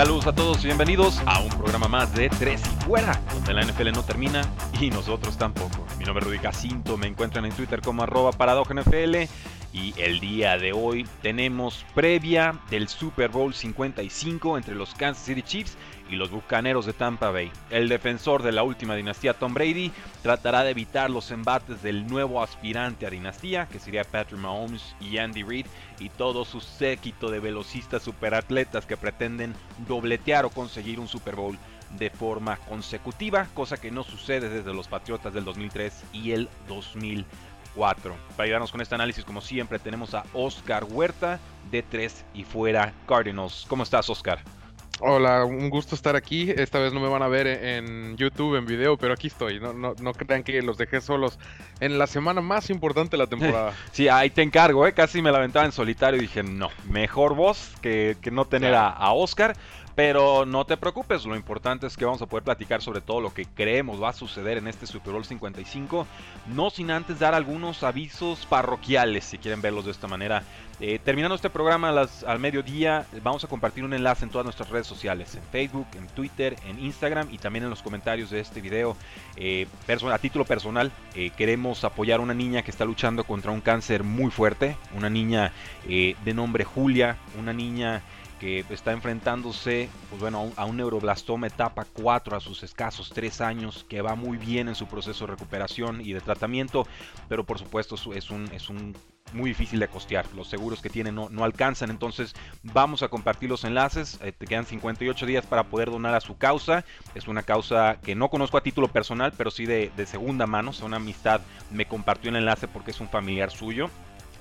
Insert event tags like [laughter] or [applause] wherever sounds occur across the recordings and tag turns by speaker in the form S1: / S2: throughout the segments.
S1: Saludos a todos y bienvenidos a un programa más de Tres y Fuera, donde la NFL no termina y nosotros tampoco. Mi nombre es Rudy Jacinto, me encuentran en Twitter como arroba NFL y el día de hoy tenemos previa del Super Bowl 55 entre los Kansas City Chiefs y los Bucaneros de Tampa Bay. El defensor de la última dinastía Tom Brady tratará de evitar los embates del nuevo aspirante a dinastía, que sería Patrick Mahomes y Andy Reid, y todo su séquito de velocistas superatletas que pretenden dobletear o conseguir un Super Bowl de forma consecutiva, cosa que no sucede desde los Patriotas del 2003 y el 2004. Para ayudarnos con este análisis, como siempre, tenemos a Oscar Huerta de 3 y fuera Cardinals. ¿Cómo estás, Oscar?
S2: Hola, un gusto estar aquí. Esta vez no me van a ver en YouTube, en video, pero aquí estoy. No, no, no crean que los dejé solos en la semana más importante de la temporada. [laughs]
S1: sí, ahí te encargo, ¿eh? Casi me la aventaba en solitario y dije, no, mejor vos que, no tener a, a Oscar. Pero no te preocupes, lo importante es que vamos a poder platicar sobre todo lo que creemos va a suceder en este Super Bowl 55, no sin antes dar algunos avisos parroquiales, si quieren verlos de esta manera. Eh, terminando este programa al mediodía, vamos a compartir un enlace en todas nuestras redes sociales, en Facebook, en Twitter, en Instagram y también en los comentarios de este video. Eh, a título personal, eh, queremos apoyar a una niña que está luchando contra un cáncer muy fuerte, una niña de nombre Julia, una niña que está enfrentándose pues bueno, a un neuroblastoma etapa 4 a sus escasos 3 años, que va muy bien en su proceso de recuperación y de tratamiento, pero por supuesto es un, es un muy difícil de costear. Los seguros que tiene no, no alcanzan. Entonces vamos a compartir los enlaces. Eh, te quedan 58 días para poder donar a su causa. Es una causa que no conozco a título personal, pero sí de, segunda mano. O una amistad me compartió el enlace porque es un familiar suyo.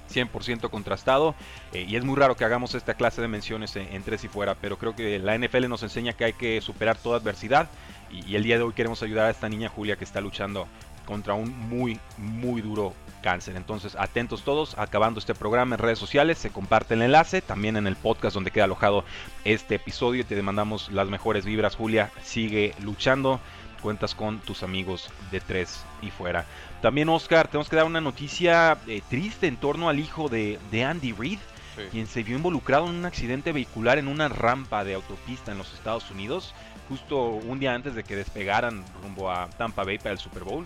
S1: 100% contrastado eh, y es muy raro que hagamos esta clase de menciones en, tres y fuera, pero creo que la NFL nos enseña que hay que superar toda adversidad y, el día de hoy queremos ayudar a esta niña Julia que está luchando contra un muy, muy duro cáncer. Entonces, atentos todos, acabando este programa en redes sociales, se comparte el enlace, también en el podcast donde queda alojado este episodio. Te demandamos las mejores vibras, Julia, sigue luchando cuentas con tus amigos de tres y fuera. También, Oscar, tenemos que dar una noticia eh, triste en torno al hijo de, Andy Reid, quien se vio involucrado en un accidente vehicular en una rampa de autopista en los Estados Unidos, justo un día antes de que despegaran rumbo a Tampa Bay para el Super Bowl.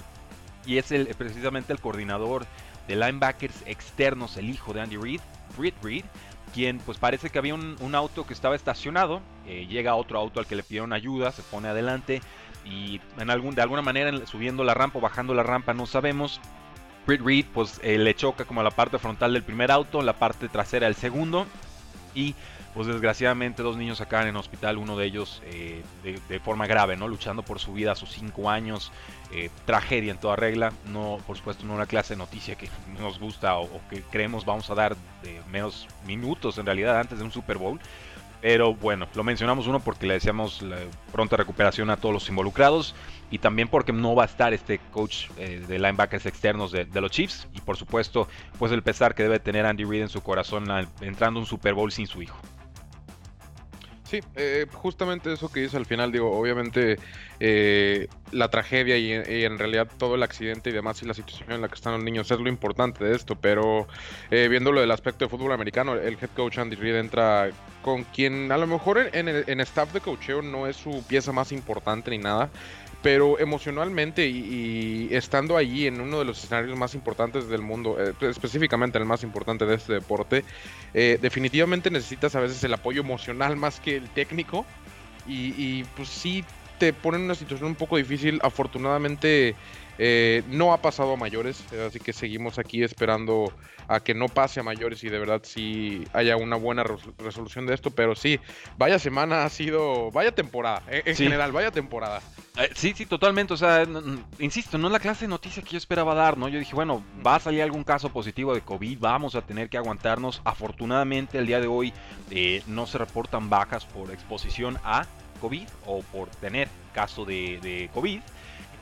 S1: Y es el, precisamente el coordinador de linebackers externos, el hijo de Andy Reid, Britt Reid, quien pues parece que había un, auto que estaba estacionado, eh, llega otro auto al que le pidieron ayuda, se pone adelante, y en algún, de alguna manera subiendo la rampa o bajando la rampa, no sabemos. Britt Reed pues eh, le choca como la parte frontal del primer auto, la parte trasera del segundo y pues desgraciadamente dos niños acaban en hospital, uno de ellos eh, de, forma grave, ¿no? Luchando por su vida a sus 5 años, eh, tragedia en toda regla, no, por supuesto, no una clase de noticia que nos gusta o, que creemos vamos a dar menos minutos en realidad antes de un Super Bowl, pero bueno, lo mencionamos uno porque le deseamos la pronta recuperación a todos los involucrados y también porque no va a estar este coach eh, de linebackers externos de, los Chiefs y por supuesto pues el pesar que debe tener Andy Reid en su corazón entrando un Super Bowl sin su hijo.
S2: Sí, eh, justamente eso que dice al final, digo, obviamente eh, la tragedia y, en realidad todo el accidente y demás y la situación en la que están los niños es lo importante de esto, pero eh, viéndolo del aspecto de fútbol americano, el head coach Andy Reid entra con quien a lo mejor en, en, staff de coacheo no es su pieza más importante ni nada, pero emocionalmente y, estando allí en uno de los escenarios más importantes del mundo, eh, específicamente el más importante de este deporte, eh, definitivamente necesitas a veces el apoyo emocional más que el técnico. Y, pues sí te pone en una situación un poco difícil. Afortunadamente eh, no ha pasado a mayores, así que seguimos aquí esperando a que no pase a mayores y de verdad sí haya una buena resolución de esto. Pero sí, vaya semana ha sido, vaya temporada, eh, en general, vaya temporada.
S1: Eh, sí, sí, totalmente. O sea, insisto, no es la clase de noticia que yo esperaba dar, ¿no? Yo dije, bueno, va a salir algún caso positivo de COVID, vamos a tener que aguantarnos. Afortunadamente, el día de hoy no se reportan bajas por exposición a COVID o por tener caso de, de COVID.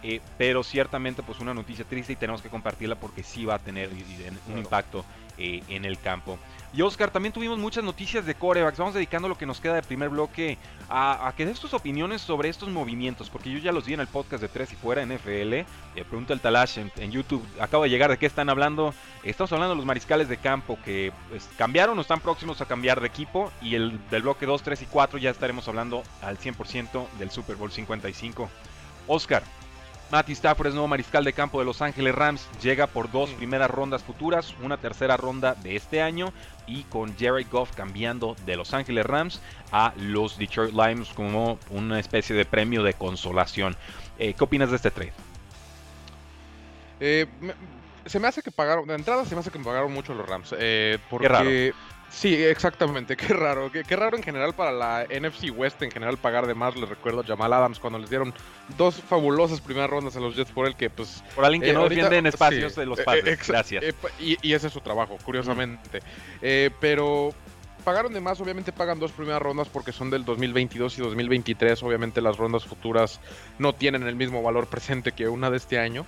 S1: Eh, pero ciertamente pues una noticia triste y tenemos que compartirla porque sí va a tener un impacto eh, en el campo. Y Oscar, también tuvimos muchas noticias de corebacks. Vamos dedicando lo que nos queda de primer bloque a, que des tus opiniones sobre estos movimientos, porque yo ya los vi en el podcast de Tres y Fuera NFL. Eh, pregunta el Talash en, YouTube, acabo de llegar, ¿de qué están hablando? Estamos hablando de los mariscales de campo que pues, cambiaron o están próximos a cambiar de equipo. Y el del bloque 2, 3 y 4 ya estaremos hablando al 100% del Super Bowl 55. Oscar, Matty Stafford es nuevo mariscal de campo de Los Ángeles Rams. Llega por dos primeras rondas futuras, una tercera ronda de este año y con Jared Goff cambiando de Los Ángeles Rams a los Detroit Lions como una especie de premio de consolación. Eh, ¿Qué opinas de este trade?
S2: Eh, se me hace que pagaron, de entrada se me hace que pagaron mucho los Rams. Eh, porque Sí, exactamente. [laughs] Qué raro. Qué, raro en general para la NFC West en general pagar de más. Les recuerdo a Jamal Adams cuando les dieron dos fabulosas primeras rondas a los Jets por el que, pues.
S1: Por alguien que eh, no defiende en espacios de los eh, padres. Gracias. Eh,
S2: y, ese es su trabajo, curiosamente. pero pagaron de más, obviamente pagan dos primeras rondas porque son del 2022 y 2023. Obviamente las rondas futuras no tienen el mismo valor presente que una de este año.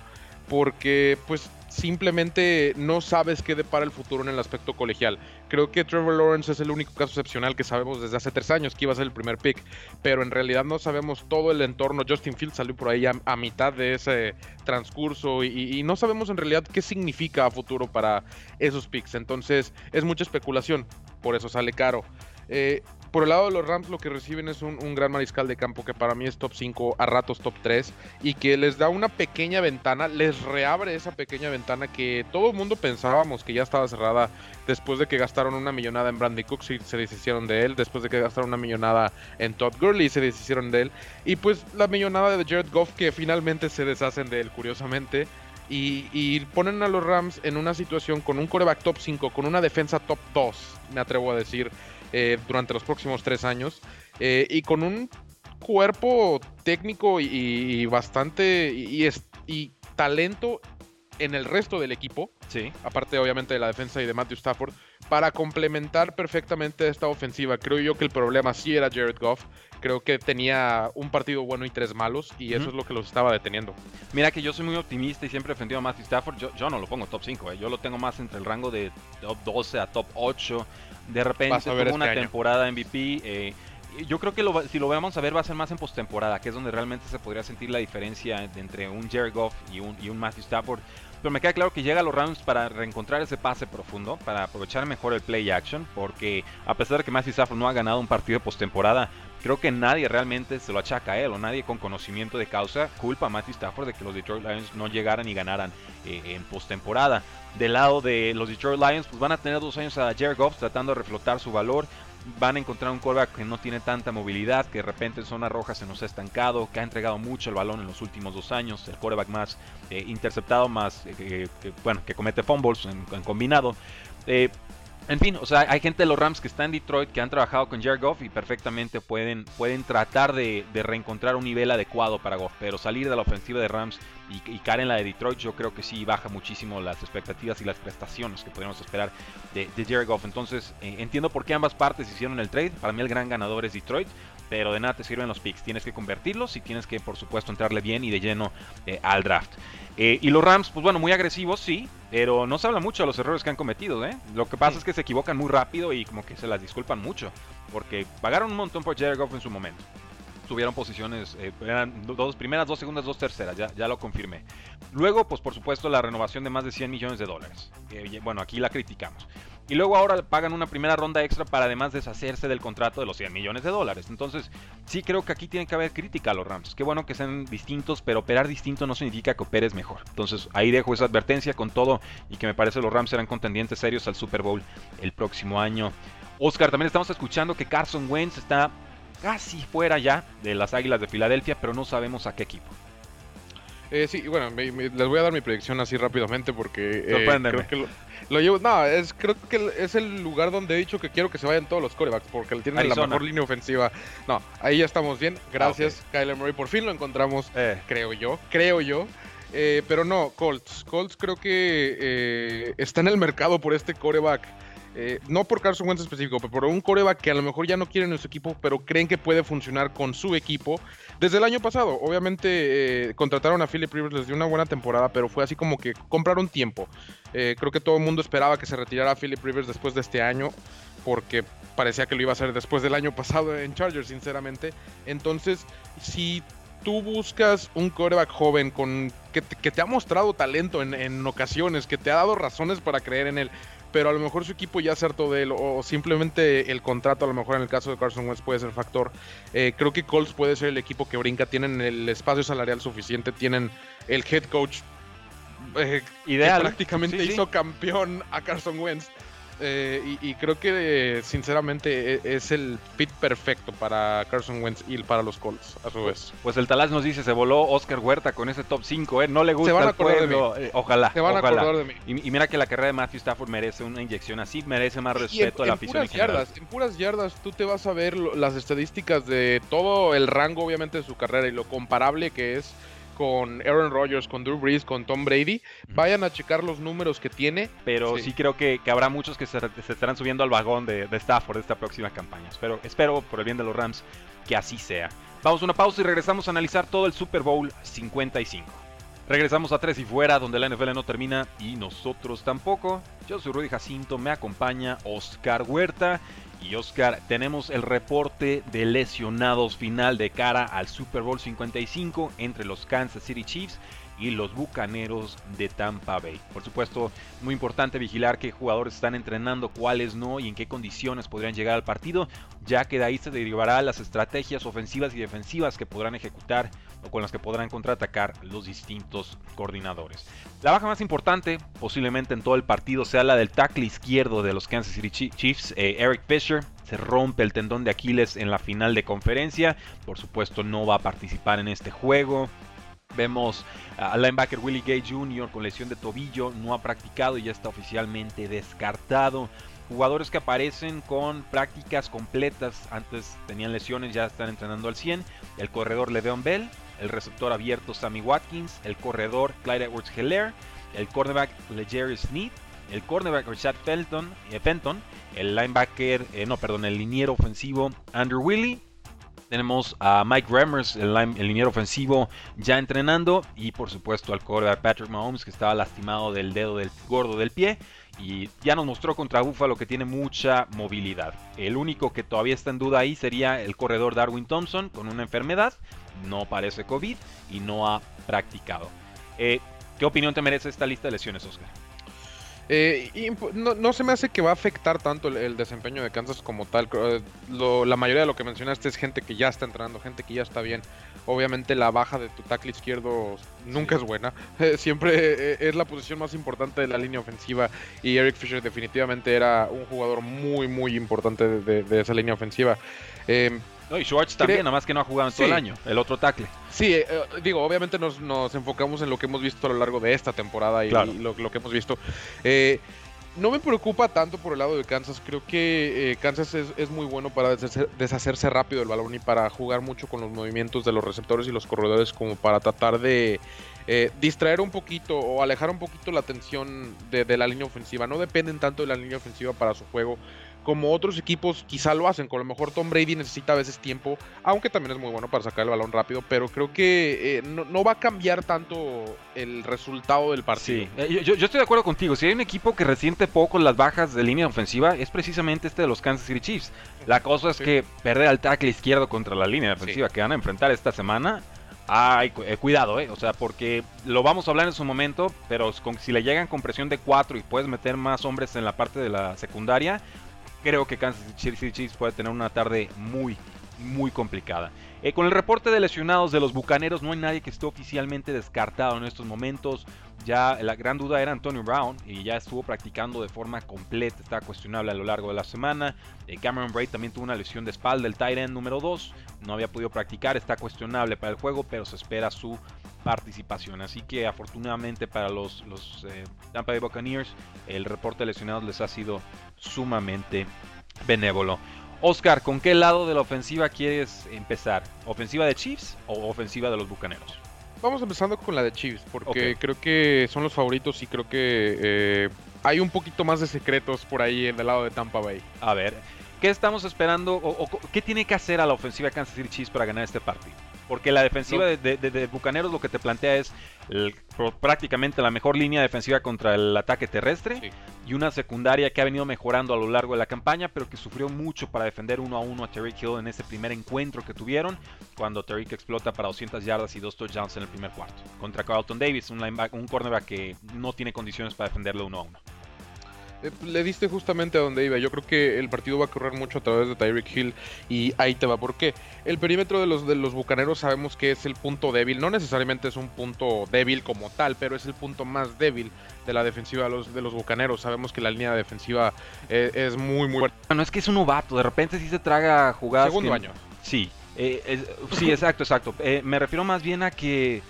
S2: Porque, pues, simplemente no sabes qué depara el futuro en el aspecto colegial. Creo que Trevor Lawrence es el único caso excepcional que sabemos desde hace tres años que iba a ser el primer pick, pero en realidad no sabemos todo el entorno. Justin Fields salió por ahí a, mitad de ese transcurso y, no sabemos en realidad qué significa futuro para esos picks. Entonces es mucha especulación, por eso sale caro. Eh, por el lado de los Rams lo que reciben es un, gran mariscal de campo que para mí es top 5, a ratos top 3 y que les da una pequeña ventana, les reabre esa pequeña ventana que todo el mundo pensábamos que ya estaba cerrada después de que gastaron una millonada en Brandy Cooks y se deshicieron de él, después de que gastaron una millonada en Todd Gurley y se deshicieron de él y pues la millonada de Jared Goff que finalmente se deshacen de él curiosamente. Y, y, ponen a los Rams en una situación con un coreback top 5, con una defensa top 2, me atrevo a decir, eh, durante los próximos tres años eh, y con un cuerpo técnico y, bastante y, y, talento en el resto del equipo,
S1: sí.
S2: aparte obviamente de la defensa y de Matthew Stafford, para complementar perfectamente esta ofensiva. Creo yo que el problema sí era Jared Goff. Creo que tenía un partido bueno y tres malos y eso es lo que los estaba deteniendo.
S1: Mira que yo soy muy optimista y siempre he defendido a Matthew Stafford. Yo, yo no lo pongo top 5, eh. yo lo tengo más entre el rango de top 12 a top 8. De repente tuvo una este temporada MVP. Eh, yo creo que si lo vamos a ver va a ser más en postemporada, que es donde realmente se podría sentir la diferencia entre un Jared Goff y un, y un Matthew Stafford. Pero me queda claro que llega a los Rams para reencontrar ese pase profundo, para aprovechar mejor el play action, porque a pesar de que Matthew Stafford no ha ganado un partido de postemporada, creo que nadie realmente se lo achaca a él o nadie con conocimiento de causa culpa a Matthew Stafford de que los Detroit Lions no llegaran y ganaran eh, en postemporada. Del lado de los Detroit Lions, pues van a tener dos años a Jared Goff tratando de reflotar su valor. Van a encontrar un quarterback que no tiene tanta movilidad, que de repente en zona roja se nos ha estancado, que ha entregado mucho el balón en los últimos dos años, el quarterback más eh, interceptado, más eh, bueno, que comete fumbles en, en combinado. En fin, o sea, hay gente de los Rams que está en Detroit que han trabajado con Jared Goff y perfectamente pueden, pueden tratar de, reencontrar un nivel adecuado para Goff, pero salir de la ofensiva de Rams y, caer en la de Detroit yo creo que sí baja muchísimo las expectativas y las prestaciones que podríamos esperar de, Jared Goff. Entonces eh, entiendo por qué ambas partes hicieron el trade, para mí el gran ganador es Detroit, pero de nada te sirven los picks, tienes que convertirlos y tienes que por supuesto entrarle bien y de lleno eh, al draft. Eh, y los Rams, pues bueno, muy agresivos, sí, pero no se habla mucho de los errores que han cometido, ¿eh? Lo que pasa es que se equivocan muy rápido y como que se las disculpan mucho, porque pagaron un montón por Jared Goff en su momento. Tuvieron posiciones, eh, eran dos primeras, dos segundas, dos terceras, ya, ya lo confirmé. Luego, pues por supuesto, la renovación de más de 100 millones de dólares. bueno, aquí la criticamos. Y luego ahora pagan una primera ronda extra para además deshacerse del contrato de los 100 millones de dólares. Entonces, sí creo que aquí tiene que haber crítica a los Rams. Qué bueno que sean distintos, pero operar distinto no significa que operes mejor. Entonces, ahí dejo esa advertencia con todo y que me parece los Rams serán contendientes serios al Super Bowl el próximo año. Oscar, también estamos escuchando que Carson Wentz está casi fuera ya de las Águilas de Filadelfia, pero no sabemos a qué equipo.
S2: Eh, sí, bueno, les voy a dar mi predicción así rápidamente porque eh, creo que lo, llevo. No, es, creo que es el lugar donde he dicho que quiero que se vayan todos los corebacks porque tienen la mejor línea ofensiva. No, ahí ya estamos bien. Gracias, ah, Kyler Murray. Por fin lo encontramos, eh. creo yo. Creo yo. pero no, Colts. Colts creo que está en el mercado por este coreback eh, no por Carson Wentz específico, pero por un coreback que a lo mejor ya no quieren en su equipo, pero creen que puede funcionar con su equipo. Desde el año pasado, obviamente eh, contrataron a Philip Rivers, les dio una buena temporada, pero fue así como que compraron tiempo. Eh, creo que todo el mundo esperaba que se retirara Philip Rivers después de este año, porque parecía que lo iba a hacer después del año pasado en Chargers, sinceramente. Entonces, si tú buscas un coreback joven con que te, ha mostrado talento en, en, ocasiones, que te ha dado razones para creer en él, pero a lo mejor su equipo ya acertó de él o simplemente el contrato, a lo mejor en el caso de Carson Wentz puede ser factor. Eh, creo que Colts puede ser el equipo que brinca, tienen el espacio salarial suficiente, tienen el head coach eh, Ideal. que prácticamente hizo campeón a Carson Wentz. Eh, y, creo que sinceramente e, es el fit perfecto para Carson Wentz y para los Colts, a su vez.
S1: Pues el Talaz nos dice, se voló Oscar Huerta con ese top 5, ¿eh? No le gusta se pueblo. Eh, ojalá.
S2: Se van
S1: a
S2: acordar de mí.
S1: Y, mira que la carrera de Matthew Stafford merece una inyección así, merece más respeto a la afición
S2: en yardas, En puras yardas tú te vas a ver las estadísticas de todo el rango, obviamente, de su carrera y lo comparable que es con Aaron Rodgers, con Drew Brees, con Tom Brady. Vayan a checar los números que tiene.
S1: Pero sí, creo que, habrá muchos que se, estarán subiendo al vagón de, de Stafford esta próxima campaña. Espero, espero, por el bien de los Rams, que así sea. Vamos a una pausa y regresamos a analizar todo el Super Bowl 55. Regresamos a Tres y Fuera, donde la NFL no termina y nosotros tampoco. Yo soy Rudy Jacinto, me acompaña Oscar Huerta y Oscar, tenemos el reporte de lesionados final de cara al Super Bowl 55 entre los Kansas City Chiefs y los Bucaneros de Tampa Bay. Por supuesto, muy importante vigilar qué jugadores están entrenando, cuáles no y en qué condiciones podrían llegar al partido, ya que de ahí se derivará las estrategias ofensivas y defensivas que podrán ejecutar o con las que podrán contraatacar los distintos coordinadores. La baja más importante, posiblemente en todo el partido, sea la del tackle izquierdo de los Kansas City Chiefs, eh, Eric Fisher. Se rompe el tendón de Aquiles en la final de conferencia. Por supuesto, no va a participar en este juego. Vemos al linebacker Willie Gay Jr. con lesión de tobillo, no ha practicado y ya está oficialmente descartado. Jugadores que aparecen con prácticas completas, antes tenían lesiones, ya están entrenando al 100. El corredor Le'Veon Bell, el receptor abierto Sammy Watkins, el corredor Clyde Edwards Hilaire, el cornerback Legere Sneed, el cornerback Richard eh, Fenton, el linebacker, eh, no, perdón, el liniero ofensivo Andrew Willie. Tenemos a Mike Remmers, el, el, liniero ofensivo, ya entrenando. Y por supuesto al cornerback Patrick Mahomes, que estaba lastimado del dedo del gordo del pie. Y ya nos mostró contra Buffalo que tiene mucha movilidad. El único que todavía está en duda ahí sería el corredor Darwin Thompson con una enfermedad no parece COVID y no ha practicado. Eh, ¿Qué opinión te merece esta lista de lesiones, Oscar?
S2: Eh, no, se me hace que va a afectar tanto el, desempeño de Kansas como tal. Eh, la mayoría de lo que mencionaste es gente que ya está entrando, gente que ya está bien. Obviamente la baja de tu tackle izquierdo nunca es buena. [laughs] siempre es la posición más importante de la línea ofensiva y Eric Fisher definitivamente era un jugador muy muy importante de, esa línea ofensiva.
S1: No, y Schwartz también, nada más que no ha jugado en todo el año, el otro tackle.
S2: Sí, eh, eh, digo, obviamente nos, enfocamos en lo que hemos visto a lo largo de esta temporada y, lo, que hemos visto. Eh, no me preocupa tanto por el lado de Kansas. Creo que Kansas es, muy bueno para deshacerse, rápido del balón y para jugar mucho con los movimientos de los receptores y los corredores como para tratar de distraer un poquito o alejar un poquito la atención de, de, la línea ofensiva. No dependen tanto de la línea ofensiva para su juego como otros equipos quizá lo hacen. Con lo mejor Tom Brady necesita a veces tiempo, aunque también es muy bueno para sacar el balón rápido, pero creo que eh, no, va a cambiar tanto el resultado del partido. Sí,
S1: eh, yo, estoy de acuerdo contigo. Si hay un equipo que resiente poco las bajas de línea ofensiva, es precisamente este de los Kansas City Chiefs. La cosa es que perder al tackle izquierdo contra la línea defensiva que van a enfrentar esta semana Ay, eh, cuidado, eh. O sea, porque lo vamos a hablar en su momento, pero si le llegan con presión de 4 y puedes meter más hombres en la parte de la secundaria, creo que Kansas City Chiefs puede tener una tarde muy, muy complicada. Eh, con el reporte de lesionados de los Bucaneros, no hay nadie que esté oficialmente descartado en estos momentos. Ya la gran duda era Antonio Brown y ya estuvo practicando de forma completa, está cuestionable a lo largo de la semana. Eh, Cameron Braid también tuvo una lesión de espalda, el tight end número 2, no había podido practicar, está cuestionable para el juego, pero se espera su participación. Así que afortunadamente para los, los eh, Tampa Bay Buccaneers, el reporte de lesionados les ha sido sumamente benévolo. Oscar, ¿con qué lado de la ofensiva quieres empezar? ¿Ofensiva de Chiefs o ofensiva de los Bucaneros?
S2: Vamos empezando con la de Chiefs, porque creo que son los favoritos y creo que eh, hay un poquito más de secretos por ahí en el lado de Tampa Bay.
S1: A ver, ¿qué estamos esperando o, qué tiene que hacer a la ofensiva de Kansas City Chiefs para ganar este partido? Porque la defensiva de, Bucaneros lo que te plantea es prácticamente la mejor línea defensiva contra el ataque terrestre y una secundaria que ha venido mejorando a lo largo de la campaña, pero que sufrió mucho para defender uno a uno a Terry Hill en ese primer encuentro que tuvieron, cuando Terry explota para 200 yardas y dos touchdowns en el primer cuarto. Contra Carlton Davis, un, un cornerback que no tiene condiciones para defenderlo uno a uno.
S2: Eh, le diste justamente a donde iba. Yo creo que el partido va a correr mucho a través de Tyreek Hill y ahí te va. ¿Por qué? El perímetro de los, de los bucaneros sabemos que es el punto débil. No necesariamente es un punto débil como tal, pero es el punto más débil de la defensiva de los, de los bucaneros. Sabemos que la línea defensiva eh, es, muy, muy fuerte.
S1: No es que es un novato. De repente sí se traga jugadas.
S2: Segundo año.
S1: Sí. Eh, sí, exacto, exacto. me refiero más bien a que.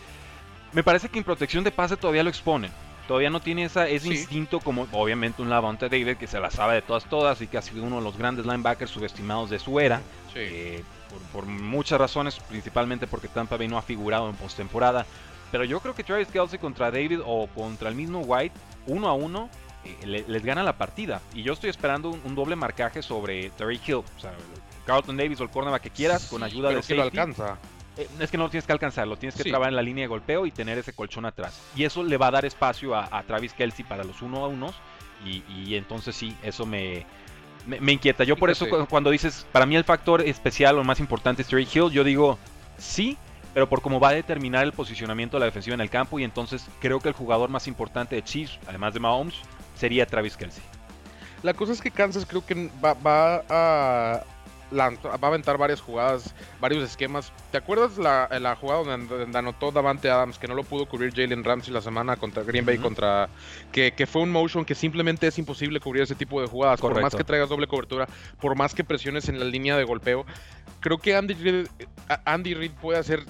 S1: Me parece que en protección de pase todavía lo exponen. Todavía no tiene esa, ese instinto como obviamente un Lavonte David que se la sabe de todas todas y que ha sido uno de los grandes linebackers subestimados de su era. Eh, por, muchas razones, principalmente porque Tampa Bay no ha figurado en postemporada. Pero yo creo que Travis Kelsey contra David o contra el mismo White, uno a uno, eh, les gana la partida. Y yo estoy esperando un, doble marcaje sobre Terry Hill. O sea, Carlton Davis o el cornerback que quieras, con ayuda de
S2: safety. lo alcanza.
S1: Eh, es que no lo tienes que alcanzar, lo tienes que trabar en la línea de golpeo y tener ese colchón atrás. Y eso le va a dar espacio a, Travis Kelsey para los uno a unos. Y, entonces sí, eso me, me, inquieta. Yo por eso cuando dices, para mí el factor especial o más importante es Terry Hill, yo digo sí, pero por cómo va a determinar el posicionamiento de la defensiva en el campo. Y entonces creo que el jugador más importante de Chiefs, además de Mahomes, sería Travis Kelsey.
S2: La cosa es que Kansas creo que va a va a aventar varias jugadas, varios esquemas. ¿Te acuerdas la, la jugada donde, anotó Davante Adams que no lo pudo cubrir Jalen Ramsey la semana contra Green Bay? contra que, que, fue un motion que simplemente es imposible cubrir ese tipo de jugadas. Por más que traigas doble cobertura, por más que presiones en la línea de golpeo. Creo que Andy Reid, Andy Reid puede hacer,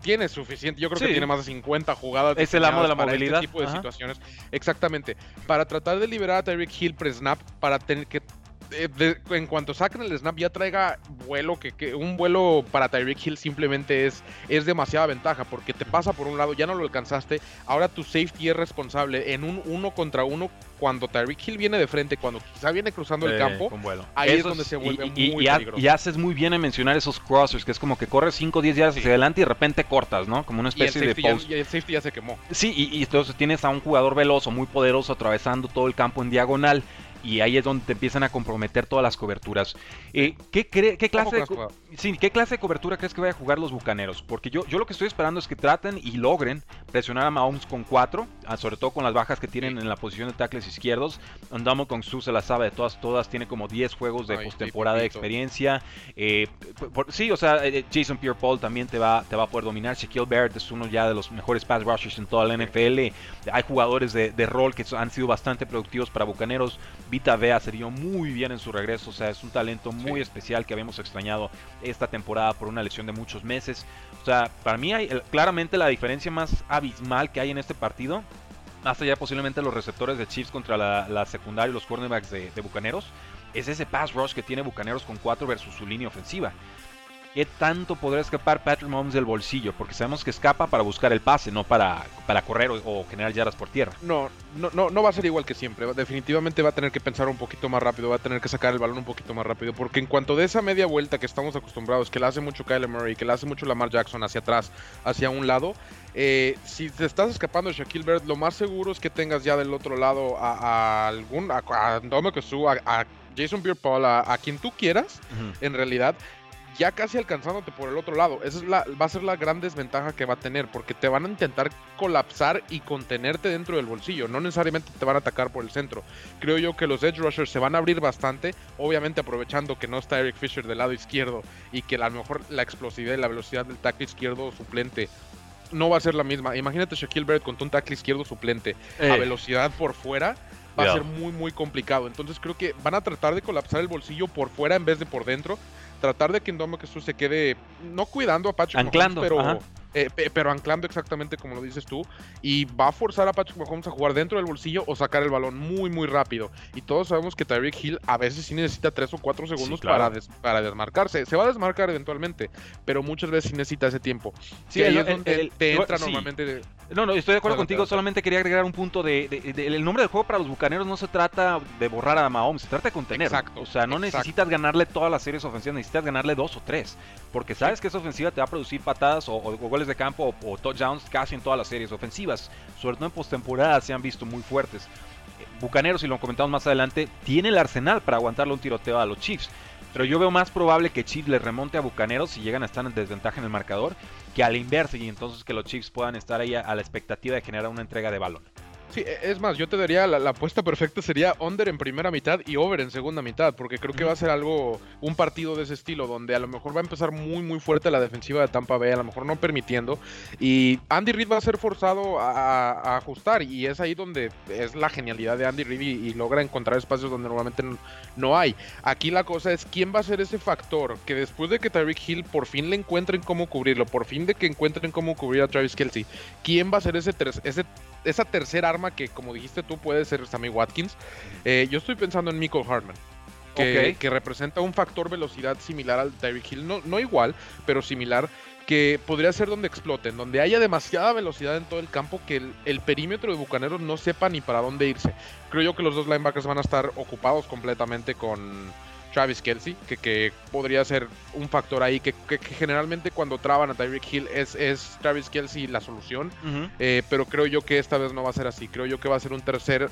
S2: tiene suficiente. Yo creo que tiene más de 50 jugadas.
S1: Es el amo de la este movilidad.
S2: Este tipo de situaciones. Exactamente. Para tratar de liberar a Tyreek Hill pre-snap, para tener que eh, en cuanto saquen el snap ya traiga vuelo, que, un vuelo para Tyreek Hill simplemente es, es demasiada ventaja, porque te pasa por un lado, ya no lo alcanzaste, ahora tu safety es responsable en un uno contra uno cuando Tyreek Hill viene de frente, cuando quizá viene cruzando el campo, ahí es donde se vuelve
S1: y,
S2: muy
S1: y, y, haces muy bien en mencionar esos crossers, que es como que corres 5 o 10 días hacia adelante y de repente cortas, ¿no? Como una especie de
S2: post. y el safety ya se quemó.
S1: Sí, y, entonces tienes a un jugador veloz muy poderoso atravesando todo el campo en diagonal y ahí es donde te empiezan a comprometer todas las coberturas. Eh, ¿qué, qué, clase de, sí, ¿Qué clase de cobertura crees que vayan a jugar los Bucaneros? Porque yo, yo lo que estoy esperando es que traten y logren presionar a Mahomes con cuatro, ah, sobre todo con las bajas que tienen en la posición de tackles izquierdos. Andamos con Su se la sabe de todas, todas, tiene como 10 juegos de postemporada de experiencia. Eh, sí, o sea, eh, Jason Pierre-Paul también te va, te va a poder dominar. Shaquille Barrett es uno ya de los mejores pass rushers en toda la NFL. Hay jugadores de, de rol que han sido bastante productivos para Bucaneros. Vita Vea sería muy bien en su regreso, o sea, es un talento muy especial que habíamos extrañado esta temporada por una lesión de muchos meses. O sea, para mí hay claramente la diferencia más abismal que hay en este partido, más allá posiblemente los receptores de Chiefs contra la, secundaria y los cornerbacks de, de Bucaneros, es ese pass rush que tiene Bucaneros con 4 versus su línea ofensiva. ¿Qué tanto podrá escapar Patrick Mahomes del bolsillo? Porque sabemos que escapa para buscar el pase, no para, para correr o, generar yardas por tierra.
S2: No, no, no, no va a ser igual que siempre. Definitivamente va a tener que pensar un poquito más rápido, va a tener que sacar el balón un poquito más rápido. Porque en cuanto de esa media vuelta que estamos acostumbrados, que la hace mucho Kyler Murray, que la hace mucho Lamar Jackson hacia atrás, hacia un lado, eh, si te estás escapando de Shaquille Barrett, lo más seguro es que tengas ya del otro lado a, algún, a, a a, Jason Pierre-Paul, a, quien tú quieras, en realidad ya casi alcanzándote por el otro lado. Esa es la, va a ser la gran desventaja que va a tener, porque te van a intentar colapsar y contenerte dentro del bolsillo. No necesariamente te van a atacar por el centro. Creo yo que los edge rushers se van a abrir bastante, obviamente aprovechando que no está Eric Fisher del lado izquierdo y que a lo mejor la explosividad y la velocidad del tackle izquierdo suplente no va a ser la misma. Imagínate Shaquille Barrett con un tackle izquierdo suplente a
S1: Eh.
S2: velocidad por fuera. Va a ser muy, muy complicado. Entonces creo que van a tratar de colapsar el bolsillo por fuera en vez de por dentro. Tratar de que Indomo que se quede, no cuidando a Patrick
S1: Anclando,
S2: Mahomes,
S1: ajá.
S2: Pero, eh, pe- pero anclando exactamente como lo dices tú. Y va a forzar a Patrick Mahomes a jugar dentro del bolsillo o sacar el balón muy, muy rápido. Y todos sabemos que Tyreek Hill a veces sí necesita 3 o 4 segundos
S1: claro.
S2: para, des- para desmarcarse. Se va a desmarcar eventualmente, pero muchas veces sí necesita ese tiempo.
S1: Sí,
S2: ahí
S1: el-
S2: es donde
S1: el- el-
S2: te entra
S1: sí.
S2: normalmente. de-
S1: No, no, estoy de acuerdo contigo. Solamente quería agregar un punto de, de- de- el nombre del juego para los bucaneros no se trata de borrar a Mahomes, se trata de contenerlo.
S2: Exacto,
S1: O sea, no
S2: exacto.
S1: necesitas ganarle todas las series ofensivas, necesitas ganarle dos o tres. Porque sabes que esa ofensiva te va a producir patadas o, o de campo o, touchdowns casi en todas las series ofensivas. Sobre todo en postemporada se han visto muy fuertes. Eh, Bucaneros, y lo comentamos más adelante, tiene el arsenal para aguantarle un tiroteo a los Chiefs. Pero yo veo más probable que Chiefs le remonte a Bucaneros si llegan a estar en desventaja en el marcador que al inverso y entonces que los Chiefs puedan estar ahí a, a la expectativa de generar una entrega de balón.
S2: Sí, e- es más, yo te daría la, la apuesta perfecta sería under en primera mitad y over en segunda mitad, porque creo que va a ser algo, un partido de ese estilo, donde a lo mejor va a empezar muy, muy fuerte la defensiva de Tampa Bay, a lo mejor no permitiendo, y Andy Reid va a ser forzado a, a ajustar, y es ahí donde es la genialidad de Andy Reid y, y logra encontrar espacios donde normalmente no, no hay. Aquí la cosa es quién va a ser ese factor que después de que Tyreek Hill por fin le encuentren cómo cubrirlo, por fin de que encuentren cómo cubrir a Travis Kelsey, quién va a ser ese, ter- ese esa tercera arma que, como dijiste tú, puede ser Sammy Watkins. Eh, yo estoy pensando en Michael Hartman. Que, representa un factor velocidad similar al Tyreek Hill, no, no igual, pero similar, que podría ser donde exploten, donde haya demasiada velocidad en todo el campo, que el, el perímetro de Bucaneros no sepa ni para dónde irse. Creo yo que los dos linebackers van a estar ocupados completamente con Travis Kelsey, que, que podría ser un factor ahí, que, que- que generalmente cuando traban a Tyreek Hill es, es Travis Kelsey la solución. Eh, pero creo yo que esta vez no va a ser así. Creo yo que va a ser un tercer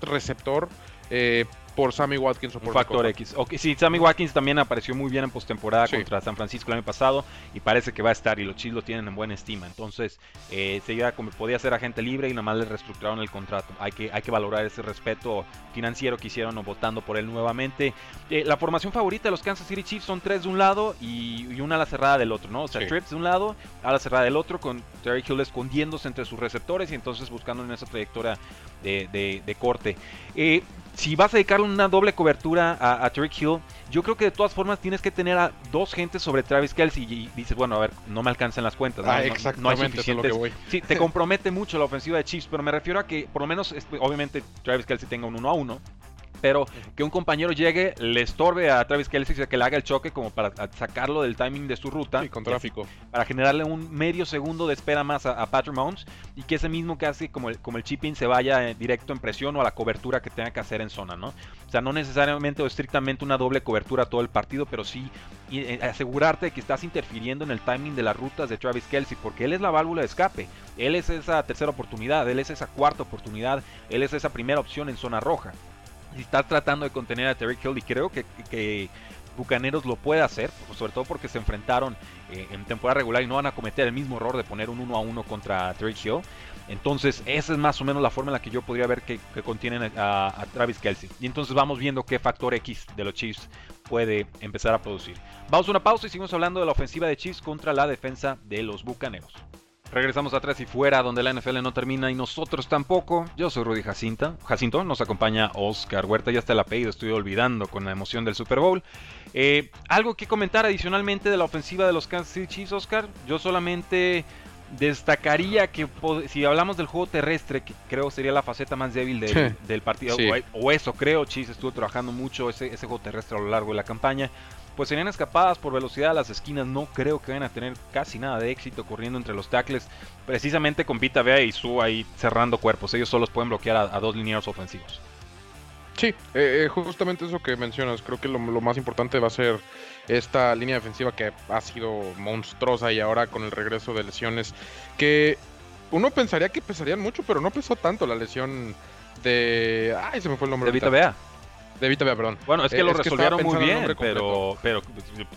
S2: receptor eh, por Sammy Watkins o
S1: Un
S2: por
S1: factor
S2: Michael
S1: X. Ok, sí, Sammy Watkins también apareció muy bien en postemporada
S2: Sí.
S1: contra San Francisco el año pasado y parece que va a estar y los Chiefs lo tienen en buena estima. Entonces, eh, seguía como podía ser agente libre y nada más le reestructuraron el contrato. Hay que, hay que valorar ese respeto financiero que hicieron votando por él nuevamente. Eh, la formación favorita de los Kansas City Chiefs son tres de un lado y, y una a la cerrada del otro, ¿no? O sea,
S2: Sí.
S1: trips de un lado, a la cerrada del otro, con Terry Hill escondiéndose entre sus receptores y entonces buscando en esa trayectoria de, de- de corte. Eh, si vas a dedicarle una doble cobertura a, a Tyreek Hill, yo creo que de todas formas tienes que tener a dos gentes sobre Travis Kelsey y dices, bueno, a ver, no me alcanzan las cuentas. ¿no?
S2: Ah,
S1: No- no, hay
S2: exactamente, eso es lo que
S1: suficientes.
S2: voy.
S1: Sí, te compromete mucho la ofensiva de Chiefs, pero me refiero a que por lo menos, obviamente, Travis Kelsey tenga un uno a uno. Pero que un compañero llegue, le estorbe a Travis Kelsey, que le haga el choque como para sacarlo del timing de su ruta.
S2: Sí, con tráfico.
S1: Para generarle un medio segundo de espera más a, a Patrick Mahomes y que ese mismo casi como el, como el chipping se vaya eh, directo en presión o a la cobertura que tenga que hacer en zona, ¿no? O sea, no necesariamente o estrictamente una doble cobertura todo el partido, pero sí y, eh, asegurarte de que estás interfiriendo en el timing de las rutas de Travis Kelsey, porque él es la válvula de escape, él es esa tercera oportunidad, él es esa cuarta oportunidad, él es esa primera opción en zona roja. Está tratando de contener a Terry Hill y creo que, que Bucaneros lo puede hacer, sobre todo porque se enfrentaron eh, en temporada regular y no van a cometer el mismo error de poner un 1 a 1 contra Terry Hill. Entonces, esa es más o menos la forma en la que yo podría ver que, que contienen a, a Travis Kelsey. Y entonces vamos viendo qué factor X de los Chiefs puede empezar a producir. Vamos a una pausa y seguimos hablando de la ofensiva de Chiefs contra la defensa de los Bucaneros. Regresamos atrás y fuera, donde la NFL no termina y nosotros tampoco. Yo soy Rudy Jacinta. Jacinto, nos acompaña Oscar Huerta, ya está el apellido, estoy olvidando con la emoción del Super Bowl. Eh, algo que comentar adicionalmente de la ofensiva de los Kansas City Chiefs, Oscar. Yo solamente destacaría que si hablamos del juego terrestre, que creo sería la faceta más débil del,
S2: Sí.
S1: del partido,
S2: Sí.
S1: o, o eso creo, Chiefs estuvo trabajando mucho ese, ese juego terrestre a lo largo de la campaña. Pues serían escapadas por velocidad a las esquinas. No creo que vayan a tener casi nada de éxito corriendo entre los tackles. Precisamente con Vita Vea y Su ahí cerrando cuerpos. Ellos solos pueden bloquear a, a dos linieros ofensivos.
S2: Sí, eh, eh, justamente eso que mencionas. Creo que lo, lo más importante va a ser esta línea defensiva que ha sido monstruosa y ahora con el regreso de lesiones que uno pensaría que pesarían mucho, pero no pesó tanto la lesión de... Ay, se me fue el nombre.
S1: De Vita. Vea.
S2: De perdón.
S1: Bueno, es que
S2: Eh,
S1: lo
S2: es
S1: resolvieron muy bien, pero, pero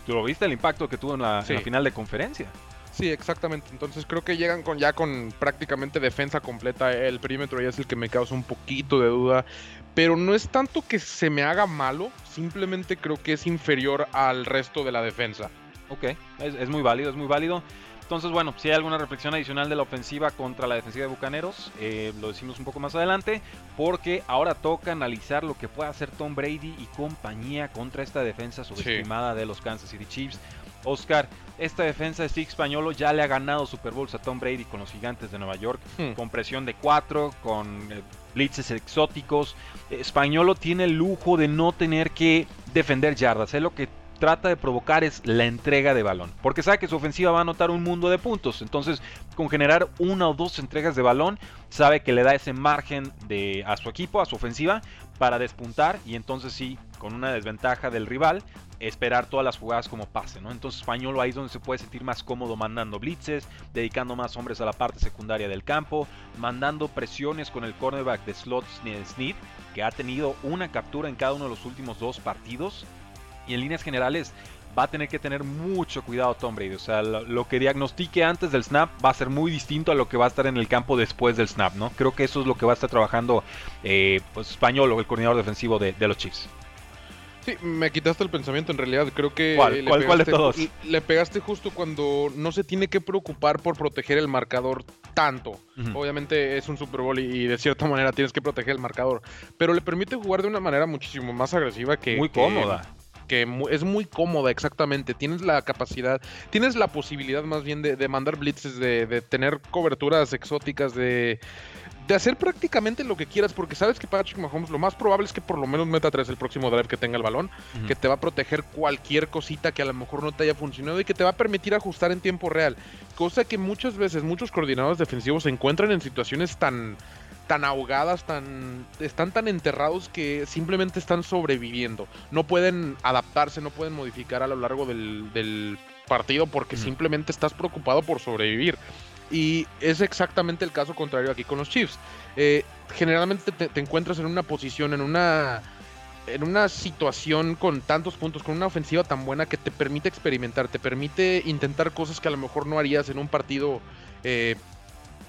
S1: tú lo viste el impacto que tuvo en la, en la
S2: Sí.
S1: final de conferencia.
S2: Sí, exactamente. Entonces creo que llegan con ya con prácticamente defensa completa. El perímetro ya es el que me causa un poquito de duda. Pero no es tanto que se me haga malo, simplemente creo que es inferior al resto de la defensa.
S1: Ok, es, es muy válido, es muy válido. Entonces, bueno, si hay alguna reflexión adicional de la ofensiva contra la defensiva de Bucaneros, eh, lo decimos un poco más adelante, porque ahora toca analizar lo que puede hacer Tom Brady y compañía contra esta defensa subestimada de los Kansas City Chiefs. Oscar, esta defensa de Steve Españolo ya le ha ganado Super Bowls a Tom Brady con los gigantes de Nueva York,
S2: Hmm.
S1: con presión de 4, con eh, blitzes exóticos. Españolo tiene el lujo de no tener que defender yardas, es lo que trata de provocar es la entrega de balón. Porque sabe que su ofensiva va a anotar un mundo de puntos. Entonces, con generar una o dos entregas de balón, sabe que le da ese margen de, a su equipo, a su ofensiva, para despuntar. Y entonces sí, con una desventaja del rival, esperar todas las jugadas como pase, ¿no? Entonces Españolo ahí es donde se puede sentir más cómodo mandando blitzes, dedicando más hombres a la parte secundaria del campo, mandando presiones con el cornerback de slot Snead, que ha tenido una captura en cada uno de los últimos dos partidos. Y en líneas generales va a tener que tener mucho cuidado Tom Brady. O sea, lo, lo que diagnostique antes del snap va a ser muy distinto a lo que va a estar en el campo después del snap, ¿no? Creo que eso es lo que va a estar trabajando eh, pues, Español o el coordinador defensivo de, de los Chiefs.
S2: Sí, me quitaste el pensamiento en realidad. Creo que.
S1: ¿Cuál? ¿Cuál- cuál de todos?
S2: Le, pegaste justo cuando no se tiene que preocupar por proteger el marcador tanto. Obviamente es un Super Bowl y, y de cierta manera tienes que proteger el marcador. Pero le permite jugar de una manera muchísimo más agresiva que.
S1: Muy cómoda.
S2: que mu- es muy cómoda, exactamente. Tienes la capacidad, tienes la posibilidad más bien de, de mandar blitzes, de, de tener coberturas exóticas, de, de hacer prácticamente lo que quieras, porque sabes que Patrick Mahomes lo más probable es que por lo menos meta tres el próximo drive que tenga el balón, que te va a proteger cualquier cosita que a lo mejor no te haya funcionado y que te va a permitir ajustar en tiempo real. Cosa que muchas veces muchos coordinadores defensivos se encuentran en situaciones tan tan ahogadas, tan están tan enterrados que simplemente están sobreviviendo. No pueden adaptarse, no pueden modificar a lo largo del, del partido porque simplemente estás preocupado por sobrevivir. Y es exactamente el caso contrario aquí con los Chiefs. Eh, generalmente te, te encuentras en una posición, en una en una situación con tantos puntos, con una ofensiva tan buena que te permite experimentar, te permite intentar cosas que a lo mejor no harías en un partido eh,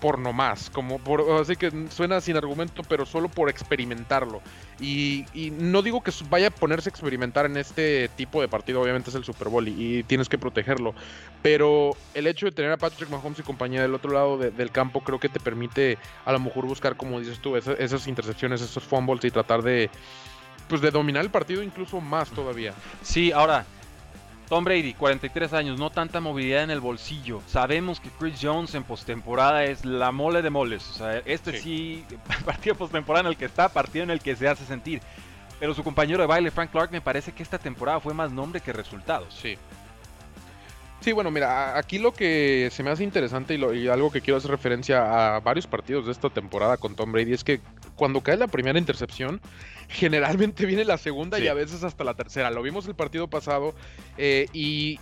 S2: por nomás, como por, así que suena sin argumento, pero solo por experimentarlo. Y, no digo que vaya a ponerse a experimentar en este tipo de partido, obviamente es el Super Bowl y, tienes que protegerlo, pero el hecho de tener a Patrick Mahomes y compañía del otro lado de- del campo creo que te permite a lo mejor buscar, como dices tú, esa- esas intercepciones, esos fumbles y tratar de pues de dominar el partido incluso más todavía.
S1: Sí, ahora, Tom Brady, 43 años, no tanta movilidad en el bolsillo. Sabemos que Chris Jones en postemporada es la mole de moles. O sea, este sí, [laughs] partido postemporada en el que está, partido en el que se hace sentir. Pero su compañero de baile, Frank Clark, me parece que esta temporada fue más nombre que resultados.
S2: Sí. Sí, bueno, mira, aquí lo que se me hace interesante y, lo- y algo que quiero hacer referencia a varios partidos de esta temporada con Tom Brady es que cuando cae la primera intercepción, [laughs] generalmente viene la segunda y a veces hasta la tercera. Lo vimos el partido pasado eh, y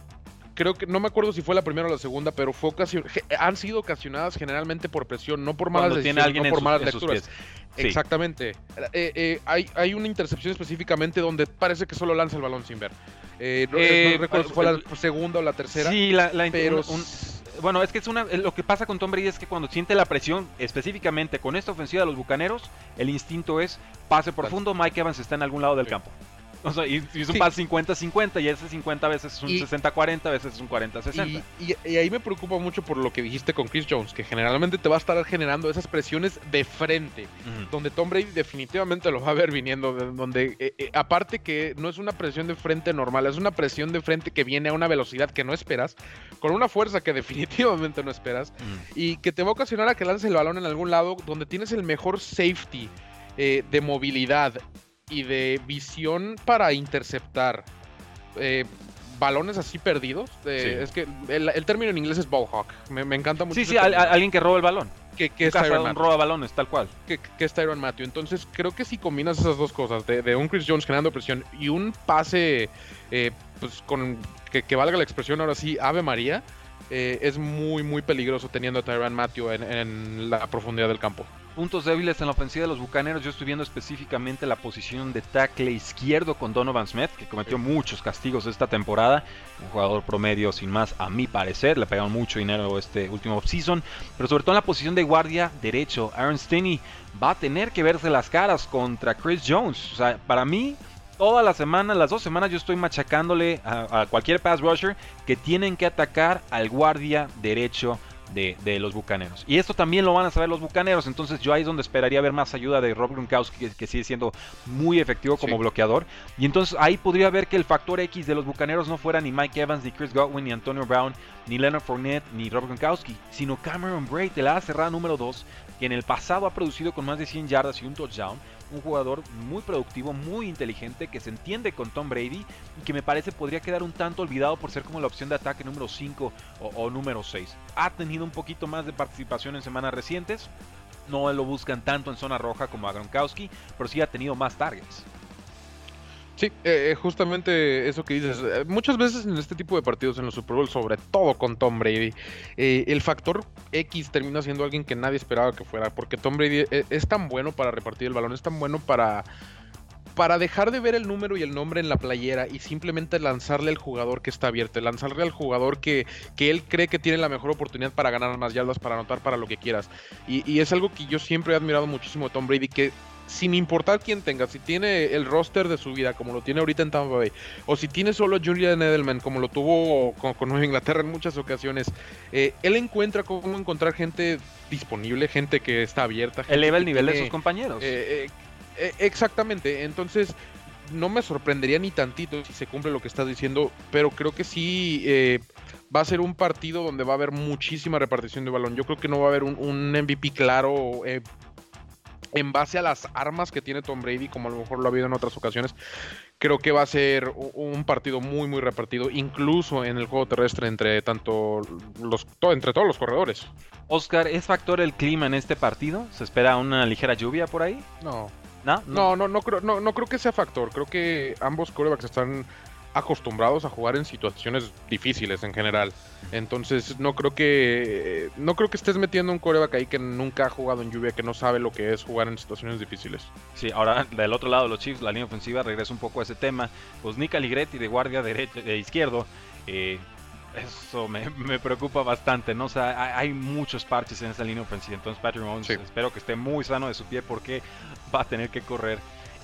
S2: creo que no me acuerdo si fue la primera o la segunda, pero fue ge- han sido ocasionadas generalmente por presión, no por malas
S1: Cuando tiene
S2: decisiones,
S1: alguien
S2: no por
S1: sus,
S2: malas lecturas.
S1: Sí.
S2: Exactamente. Eh, eh, hay, hay una intercepción específicamente donde parece que solo lanza el balón sin ver. Eh, no,
S1: Eh,
S2: no recuerdo si fue la segunda o la tercera.
S1: Sí, la, la-
S2: pero
S1: un- un- bueno, es que es una lo que pasa con Tom Brady es que cuando siente la presión, específicamente con esta ofensiva de los Bucaneros, el instinto es pase profundo, Mike Evans está en algún lado del
S2: Sí.
S1: campo. O sea, y, y es un
S2: Sí.
S1: pase 50-50 y ese 50 a veces es un
S2: Y-
S1: 60-40, a veces es un 40-60.
S2: Y, y- y ahí me preocupa mucho por lo que dijiste con Chris Jones, que generalmente te va a estar generando esas presiones de frente, donde Tom Brady definitivamente lo va a ver viniendo, de- donde eh, eh, aparte que no es una presión de frente normal, es una presión de frente que viene a una velocidad que no esperas, con una fuerza que [laughs] definitivamente no esperas, y que te va a ocasionar a que lances el balón en algún lado donde tienes el mejor safety eh, de movilidad y de visión para interceptar eh, balones así perdidos. eh,
S1: Sí.
S2: Es que el, el término en inglés es ball hawk. Me, me encanta mucho.
S1: Sí, sí, al- alguien que roba el balón.
S2: que, que es Matthew,
S1: roba balones, tal cual.
S2: que, que es Tyrann Matthew. Entonces creo que si combinas esas dos cosas, de, de un Chris Jones generando presión y un pase eh, pues con que, que valga la expresión ahora sí, Ave María, eh, es muy muy peligroso teniendo a Tyrann Matthew en, en la profundidad del campo.
S1: Puntos débiles en la ofensiva de los Bucaneros, yo estoy viendo específicamente la posición de tackle izquierdo con Donovan Smith, que cometió muchos castigos esta temporada, un jugador promedio sin más a mi parecer, le pegaron mucho dinero este último offseason, pero sobre todo en la posición de guardia derecho, Aaron Stinney va a tener que verse las caras contra Chris Jones, o sea, para mí toda la semana, las dos semanas yo estoy machacándole a, a, cualquier pass rusher que tienen que atacar al guardia derecho de, los Bucaneros. Y esto también lo van a saber los Bucaneros, entonces yo ahí es donde esperaría ver más ayuda de Rob Gronkowski, que, sigue siendo muy efectivo como bloqueador. Y entonces ahí podría ver que el factor X de los Bucaneros no fuera ni Mike Evans, ni Chris Godwin, ni Antonio Brown, ni Leonard Fournette, ni Rob Gronkowski, sino Cameron Braid, de la cerrada número 2, que en el pasado ha producido con más de 100 yardas y un touchdown un jugador muy productivo, muy inteligente, que se entiende con Tom Brady y que me parece podría quedar un tanto olvidado por ser como la opción de ataque número 5 o, número 6. Ha tenido un poquito más de participación en semanas recientes. No lo buscan tanto en zona roja como a Gronkowski, pero sí ha tenido más targets.
S2: Sí, eh, eh, justamente eso que dices. Eh, muchas veces en este tipo de partidos en los Super Bowl, sobre todo con Tom Brady, el factor X termina siendo alguien que nadie esperaba que fuera, porque Tom Brady es, tan bueno para repartir el balón, es tan bueno para para dejar de ver el número y el nombre en la playera y simplemente lanzarle al jugador que está abierto, lanzarle al jugador que, que él cree que tiene la mejor oportunidad para ganar más yardas, para anotar, para lo que quieras. Y, y, es algo que yo siempre he admirado muchísimo de Tom Brady, que sin importar quién tenga, si tiene el roster de su vida como lo tiene ahorita en Tampa Bay, o si tiene solo Julian Edelman como lo tuvo con, Nueva Inglaterra en muchas ocasiones, eh, él encuentra cómo encontrar gente disponible, gente que está abierta.
S1: Eleva el nivel de sus compañeros.
S2: Eh, eh, exactamente, entonces no me sorprendería ni tantito si se cumple lo que estás diciendo, pero creo que sí va a ser un partido donde va a haber muchísima repartición de balón. Yo creo que no va a haber un, un MVP claro en base a las armas que tiene Tom Brady, como a lo mejor lo ha habido en otras ocasiones, creo que va a ser un partido muy, muy repartido, incluso en el juego terrestre entre tanto los, entre todos los corredores.
S1: Oscar, ¿es factor el clima en este partido? ¿Se espera una ligera lluvia por ahí?
S2: No. ¿No? No, no, no, creo, no, no creo que sea factor. Creo que ambos corebacks están acostumbrados a jugar en situaciones difíciles en general. Entonces no creo que no creo que estés metiendo un coreback ahí que nunca ha jugado en lluvia, que no sabe lo que es jugar en situaciones difíciles.
S1: Sí, ahora del otro lado de los Chiefs, la línea ofensiva regresa un poco a ese tema. Pues Nick Aligretti de guardia derecho, de izquierdo, eh, eso [laughs] me, preocupa bastante, ¿no? O sea, hay, muchos parches en esa línea ofensiva. Entonces Patrick Mahomes espero que esté muy sano de su pie porque va a tener que correr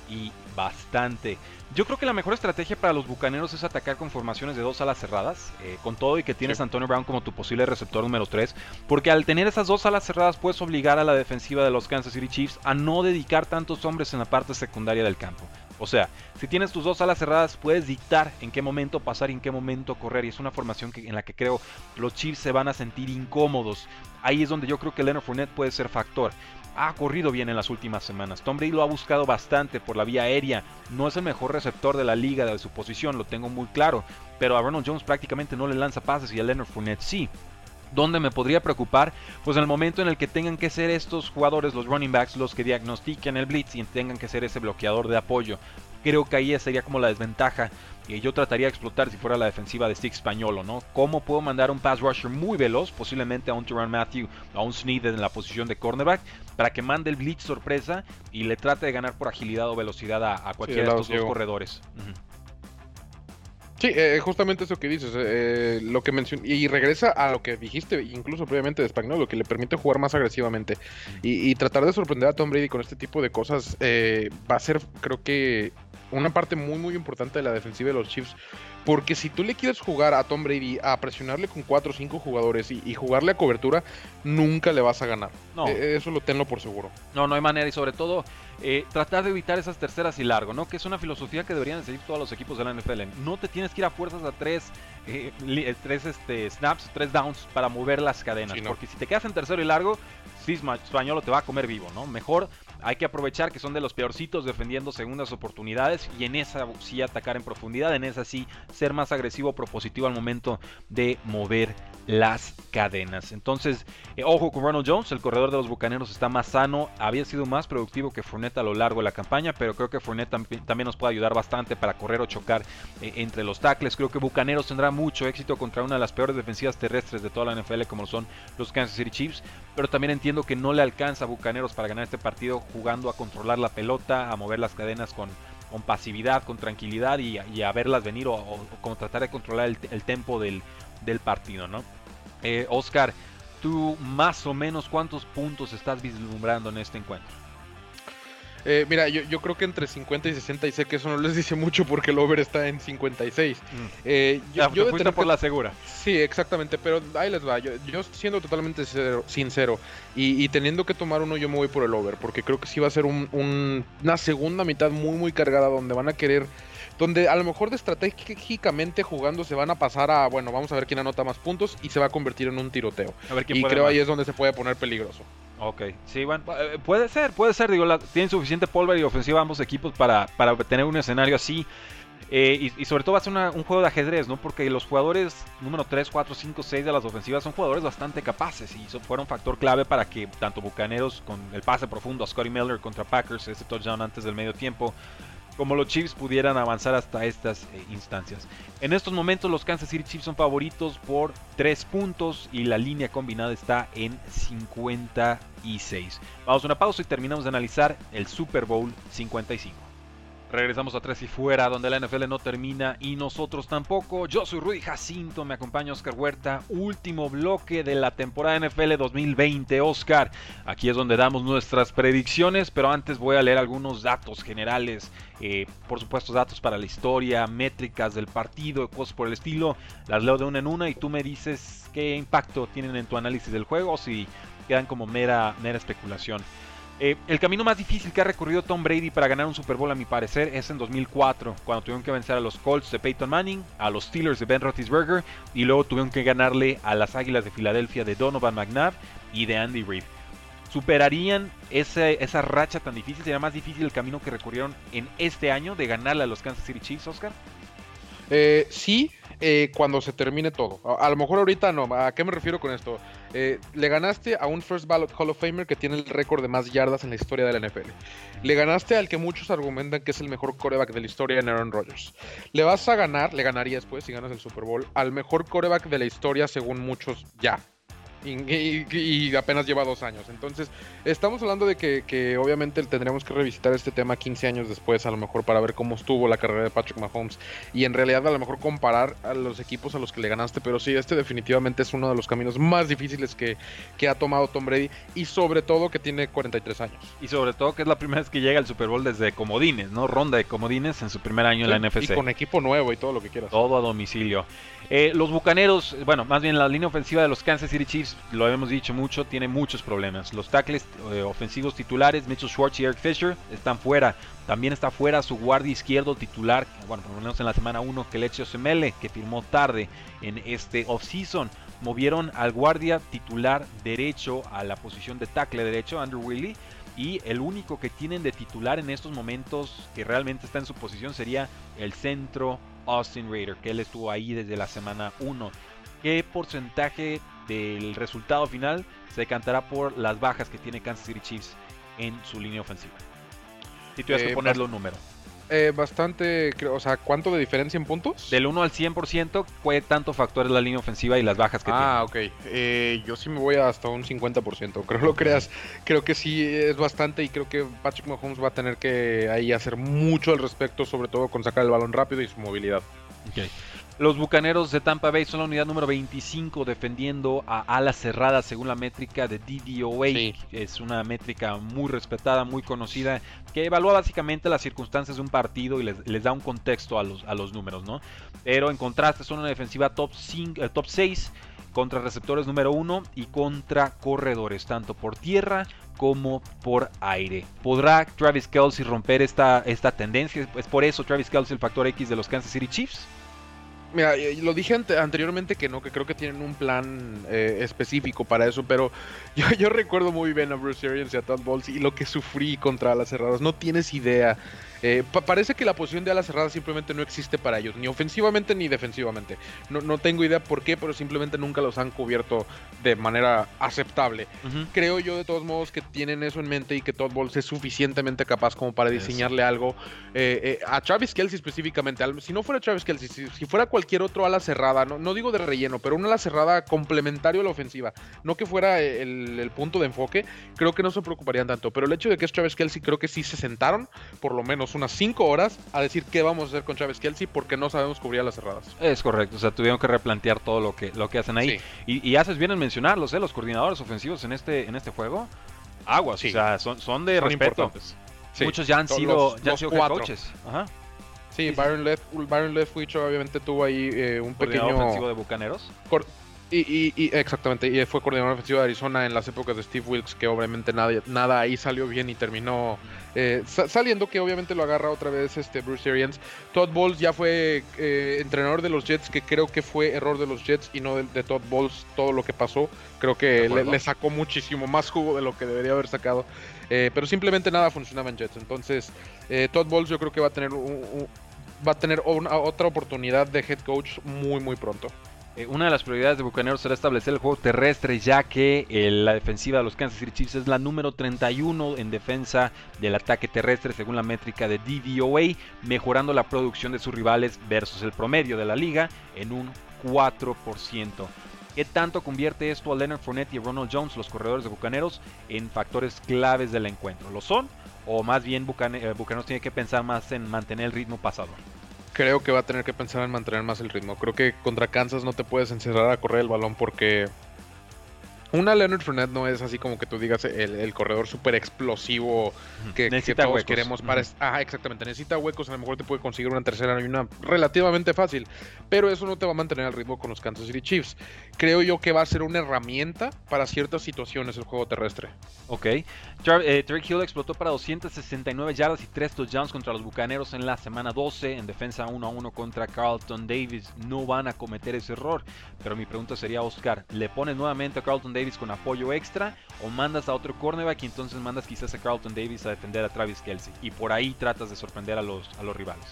S1: y bastante. Yo creo que la mejor estrategia para los bucaneros es atacar con formaciones de dos alas cerradas, eh, con todo y que tienes a Antonio Brown como tu posible receptor número 3, porque al tener esas dos alas cerradas puedes obligar a la defensiva de los Kansas City Chiefs a no dedicar tantos hombres en la parte secundaria del campo. O sea, si tienes tus dos alas cerradas, puedes dictar en qué momento pasar y en qué momento correr. Y es una formación que, en la que creo los Chiefs se van a sentir incómodos. Ahí es donde yo creo que Leonard Fournette puede ser factor ha corrido bien en las últimas semanas. Tom Brady lo ha buscado bastante por la vía aérea. No es el mejor receptor de la liga de su posición, lo tengo muy claro. Pero a Ronald Jones prácticamente no le lanza pases y a Leonard Fournette sí. ¿Dónde me podría preocupar? Pues en el momento en el que tengan que ser estos jugadores, los running backs, los que diagnostiquen el blitz y tengan que ser ese bloqueador de apoyo. Creo que ahí sería como la desventaja que yo trataría de explotar si fuera la defensiva de Stick español, ¿no? ¿Cómo puedo mandar un pass rusher muy veloz, posiblemente a un Tyrann Matthew, a un Sneed en la posición de cornerback, para que mande el blitz sorpresa y le trate de ganar por agilidad o velocidad a, cualquiera de estos dos corredores?
S2: Sí, eh, justamente eso que dices, eh, lo que mencioné, y regresa a lo que dijiste incluso previamente de Spagnolo, lo que le permite jugar más agresivamente y, tratar de sorprender a Tom Brady con este tipo de cosas eh, va a ser, creo que, una parte muy muy importante de la defensiva de los Chiefs porque si tú le quieres jugar a Tom Brady a presionarle con 4 o 5 jugadores y, jugarle a cobertura, nunca le vas a ganar. No. E, eso lo tenlo por seguro.
S1: No, no hay manera. Y sobre todo, eh, tratar de evitar esas terceras y largo, ¿no? Que es una filosofía que deberían seguir todos los equipos de la NFL. No te tienes que ir a fuerzas a tres, eh, eh, tres este, snaps, tres downs para mover las cadenas. Porque si te quedas en tercero y largo, sí, Españolo te va a comer vivo, ¿no? Mejor hay que aprovechar que son de los peorcitos defendiendo segundas oportunidades y en esa sí atacar en profundidad, en esa sí ser más agresivo, propositivo al momento de mover las cadenas. Entonces, eh, ojo con Ronald Jones, el corredor de los Bucaneros está más sano, había sido más productivo que Fournette a lo largo de la campaña, pero creo que Fournette también nos puede ayudar bastante para correr o chocar eh, entre los tackles. Creo que Bucaneros tendrá mucho éxito contra una de las peores defensivas terrestres de toda la NFL como son los Kansas City Chiefs, pero también entiendo que no le alcanza a Bucaneros para ganar este partido jugando a controlar la pelota, a mover las cadenas con, con pasividad, con tranquilidad y, a verlas venir o, tratar de controlar el, el tempo del, del, partido, ¿no? Eh, Oscar, tú más o menos cuántos puntos estás vislumbrando en este encuentro?
S2: Eh, mira, yo, yo, creo que entre 50 y 60 y sé que eso no les dice mucho porque el over está en 56. Mm.
S1: Eh, yo, yo por la segura.
S2: Sí, exactamente, pero ahí les va. Yo, yo siendo totalmente sincero y, teniendo que tomar uno, yo me voy por el over porque creo que sí va a ser una segunda mitad muy, muy cargada donde van a querer donde a lo mejor de estratégicamente jugando se van a pasar a, bueno, vamos a ver quién anota más puntos y se va a convertir en un tiroteo. y creo ahí es donde se puede poner peligroso.
S1: Ok, sí, bueno, eh, puede ser, puede ser, digo, tienen suficiente pólvora y ofensiva ambos equipos para, para tener un escenario así. Eh, y, sobre todo va a ser un juego de ajedrez, ¿no? Porque los jugadores número 3, 4, 5, 6 de las ofensivas son jugadores bastante capaces y fueron factor clave para que tanto Bucaneros con el pase profundo a Scotty Miller contra Packers, ese touchdown antes del medio tiempo, como los Chiefs pudieran avanzar hasta estas eh, instancias. En estos momentos los Kansas City Chiefs son favoritos por 3 puntos y la línea combinada está en 56. Vamos a una pausa y terminamos de analizar el Super Bowl 55. Regresamos a Tres y Fuera, donde la NFL no termina y nosotros tampoco. Yo soy Rudy Jacinto, me acompaña Oscar Huerta. Último bloque de la temporada NFL 2020. Oscar, aquí es donde damos nuestras predicciones, pero antes voy a leer algunos datos generales. Eh, por supuesto, datos para la historia, métricas del partido, cosas por el estilo. Las leo de una en una y tú me dices qué impacto tienen en tu análisis del juego o si quedan como mera, mera especulación. Eh, el camino más difícil que ha recorrido Tom Brady para ganar un Super Bowl, a mi parecer, es en 2004, cuando tuvieron que vencer a los Colts de Peyton Manning, a los Steelers de Ben Roethlisberger y luego tuvieron que ganarle a las Águilas de Filadelfia de Donovan McNabb y de Andy Reid. ¿Superarían esa racha tan difícil? ¿Sería más difícil el camino que recorrieron en este año de ganarle a los Kansas City Chiefs, Oscar?
S2: Eh, sí, eh, cuando se termine todo. A, lo mejor ahorita no. ¿A qué me refiero con esto? Eh, le ganaste a un First Ballot Hall of Famer que tiene el récord de más yardas en la historia de la NFL. Le ganaste al que muchos argumentan que es el mejor coreback de la historia en Aaron Rodgers. Le vas a ganar, le ganarías pues si ganas el Super Bowl, al mejor coreback de la historia según muchos ya. Y, apenas lleva dos años. Entonces, estamos hablando de que, obviamente tendremos que revisitar este tema 15 años después, a lo mejor para ver cómo estuvo la carrera de Patrick Mahomes y en realidad a lo mejor comparar a los equipos a los que le ganaste. Pero sí, este definitivamente es uno de los caminos más difíciles que, que ha tomado Tom Brady y sobre todo que tiene 43 años.
S1: Y sobre todo que es la primera vez que llega al Super Bowl desde Comodines, ¿no? Ronda de Comodines en su primer año en la NFC.
S2: Y con equipo nuevo y todo lo que quieras.
S1: Todo a domicilio. Eh, los Bucaneros, bueno, más bien la línea ofensiva de los Kansas City Chiefs, lo hemos dicho mucho, tiene muchos problemas. Los tackles eh, ofensivos titulares, Mitchell Schwartz y Eric Fisher, están fuera. También está fuera su guardia izquierdo titular, bueno, por lo menos en la semana 1, Kelechi Osemele, que firmó tarde en este offseason. Movieron al guardia titular derecho a la posición de tackle derecho, Andrew Willie. Y el único que tienen de titular en estos momentos que realmente está en su posición sería el centro Austin Raider, que él estuvo ahí desde la semana 1. ¿Qué porcentaje del resultado final se cantará por las bajas que tiene Kansas City Chiefs en su línea ofensiva? Si tuvieras que eh, ponerle un número.
S2: Eh, bastante, o sea, ¿cuánto de diferencia en puntos?
S1: Del 1 al 100%, ¿cuál tanto factor es la línea ofensiva y las bajas que
S2: tiene?
S1: Ah,
S2: ok. Eh, yo sí me voy hasta un 50%. Creo lo creas. Creo que sí es bastante y creo que Patrick Mahomes va a tener que ahí hacer mucho al respecto, sobre todo con sacar el balón rápido y su movilidad.
S1: Okay. Los Bucaneros de Tampa Bay son la unidad número 25 defendiendo a alas cerradas según la métrica de DDOA. Es una métrica muy respetada, muy conocida, que evalúa básicamente las circunstancias de un partido y les, da un contexto a los, a los números, ¿no? Pero en contraste son una defensiva top, eh, top 6 contra receptores número 1 y contra corredores, tanto por tierra como por aire. ¿Podrá Travis Kelsey romper esta, esta tendencia? ¿Es por eso Travis Kelsey el factor X de los Kansas City Chiefs?
S2: Mira, lo dije anteriormente que no, que creo que tienen un plan eh, específico para eso, pero [laughs] yo, yo, recuerdo muy bien a Bruce Arians y a Todd Bowles y lo que sufrí contra las cerradas. No tienes idea. Eh, parece que la posición de ala cerrada simplemente no existe para ellos, ni ofensivamente ni defensivamente. No, no, tengo idea por qué, pero simplemente nunca los han cubierto de manera aceptable. Creo yo de todos modos que tienen eso en mente y que Todd Bowles es suficientemente capaz como para diseñarle algo a Travis Kelsey específicamente. Si no fuera Travis Kelsey, si, si fuera cualquier otro ala cerrada, no, no digo de relleno, pero una ala cerrada complementario a la ofensiva, no que fuera el, punto de enfoque, creo que no se preocuparían tanto. Pero el hecho de que es Travis Kelsey, creo que sí se sentaron por lo menos unas 5 horas a decir qué vamos a hacer con Travis Kelsey porque no sabemos cubrir las cerradas.
S1: Es correcto, o sea, tuvieron que replantear todo lo que, lo que hacen ahí. Y, haces bien en mencionarlos, ¿eh? los coordinadores ofensivos en este, en este juego, aguas, o sea, son, son de respeto. Muchos ya han sido, ya han sido coaches. Ajá.
S2: Sí, Byron, Byron, Leftwich obviamente tuvo ahí eh, un pequeño...
S1: ofensivo de Bucaneros.
S2: Y, y, exactamente, y fue coordinador ofensivo de Arizona en las épocas de Steve Wilkes, que obviamente nada, nada ahí salió bien y terminó eh, saliendo, que obviamente lo agarra otra vez este Bruce Arians. Todd Bowles ya fue eh, entrenador de los Jets, que creo que fue error de los Jets y no de, Todd Bowles todo lo que pasó. Creo que le, sacó muchísimo más jugo de lo que debería haber sacado. pero simplemente nada funcionaba en Jets. Entonces, Todd Bowles yo creo que va a tener un, va a tener otra oportunidad de head coach muy, muy pronto.
S1: Eh, una de las prioridades de Bucaneros será establecer el juego terrestre, ya que eh, la defensiva de los Kansas City Chiefs es la número 31 en defensa del ataque terrestre, según la métrica de DVOA, mejorando la producción de sus rivales versus el promedio de la liga en un 4%. ¿Qué tanto convierte esto a Leonard Fournette y Ronald Jones, los corredores de Bucaneros, en factores claves del encuentro? ¿Lo son? ¿O más bien eh, Bucaneros tiene que pensar más en mantener el ritmo pasador?
S2: Creo que va a tener que pensar en mantener más el ritmo. Creo que contra Kansas no te puedes encerrar a correr el balón porque una Leonard Fournette no es así como que tú digas el, corredor súper explosivo que, todos queremos para... Ajá, exactamente. Necesita huecos, a lo mejor te puede conseguir una tercera y una relativamente fácil, pero eso no te va a mantener al ritmo con los Kansas City Chiefs. Creo yo que va a ser una herramienta para ciertas situaciones el juego terrestre.
S1: Ok. Eh, Hill explotó para 269 yardas y 3 touchdowns contra los Bucaneros en la semana 12 en defensa 1 a 1 contra Carlton Davis. No van a cometer ese error, pero mi pregunta sería, Oscar, ¿le pones nuevamente a Carlton Davis con apoyo extra o mandas a otro cornerback y entonces mandas quizás a Carlton Davis a defender a Travis Kelsey y por ahí tratas de sorprender a los, a los rivales.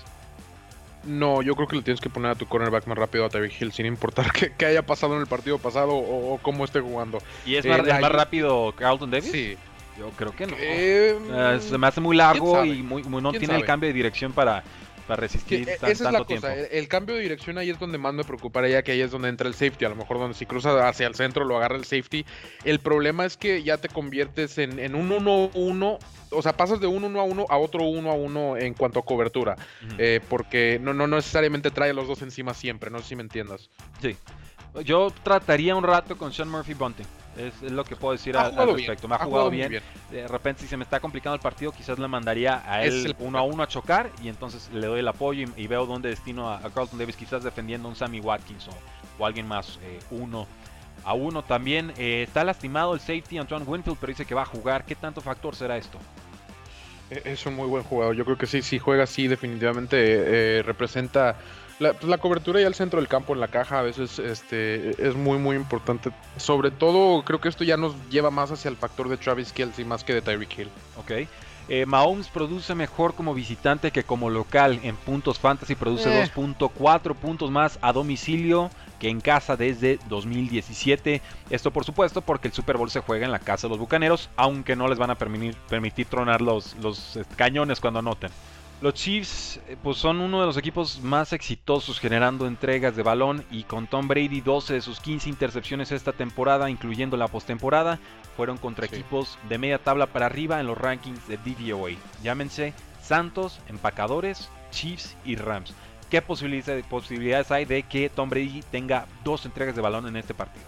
S2: No, yo creo que le tienes que poner a tu cornerback más rápido a Tyreek Hill sin importar [laughs] qué, haya pasado en el partido pasado o, cómo esté jugando.
S1: ¿Y es más, eh, rápido Carlton Davis?
S2: Sí.
S1: Yo creo que no. Eh, eh, se me hace muy largo y muy, no tiene el cambio de dirección para, para resistir
S2: e, esa es la cosa, El, cambio de dirección ahí es donde más me preocuparía que ahí es donde entra el safety. A lo mejor donde si cruza hacia el centro lo agarra el safety. El problema es que ya te conviertes en, un 1-1 o sea, pasas de un 1 a 1 a otro 1 a 1 en cuanto a cobertura. Eh, porque no, no necesariamente trae a los dos encima siempre, no sé si me entiendas.
S1: Sí. Yo trataría un rato con Sean Murphy Bunting. Es, lo que puedo decir al, respecto. Me ha, jugado, bien. De repente, si se me está complicando el partido, quizás le mandaría a él uno a uno a chocar y entonces le doy el apoyo y, veo dónde destino a, Carlton Davis, quizás defendiendo un Sammy Watkins o, alguien más, eh, uno a uno también. Eh, está lastimado el safety Antoine Winfield, pero dice que va a jugar. ¿Qué tanto factor será esto?
S2: E, es un muy buen jugador. Yo creo que sí, si juega así, definitivamente eh, representa pues, la, cobertura y el centro del campo en la caja a veces este, es muy muy importante. Sobre todo creo que esto ya nos lleva más hacia el factor de Travis Kelsey más que de Tyreek Hill.
S1: Ok. Eh, Mahomes produce mejor como visitante que como local en puntos fantasy, produce 2.4 eh. puntos más a domicilio que en casa desde 2017. Esto por supuesto porque el Super Bowl se juega en la casa de los Bucaneros, aunque no les van a permitir, permitir tronar los, los eh, cañones cuando anoten. Los Chiefs eh, pues son uno de los equipos más exitosos generando entregas de balón y con Tom Brady 12 de sus 15 intercepciones esta temporada, incluyendo la postemporada, fueron contra equipos de media tabla para arriba en los rankings de DVOA. Llámense Santos, Empacadores, Chiefs y Rams. ¿Qué posibilidades hay de que Tom Brady tenga dos entregas de balón en este partido?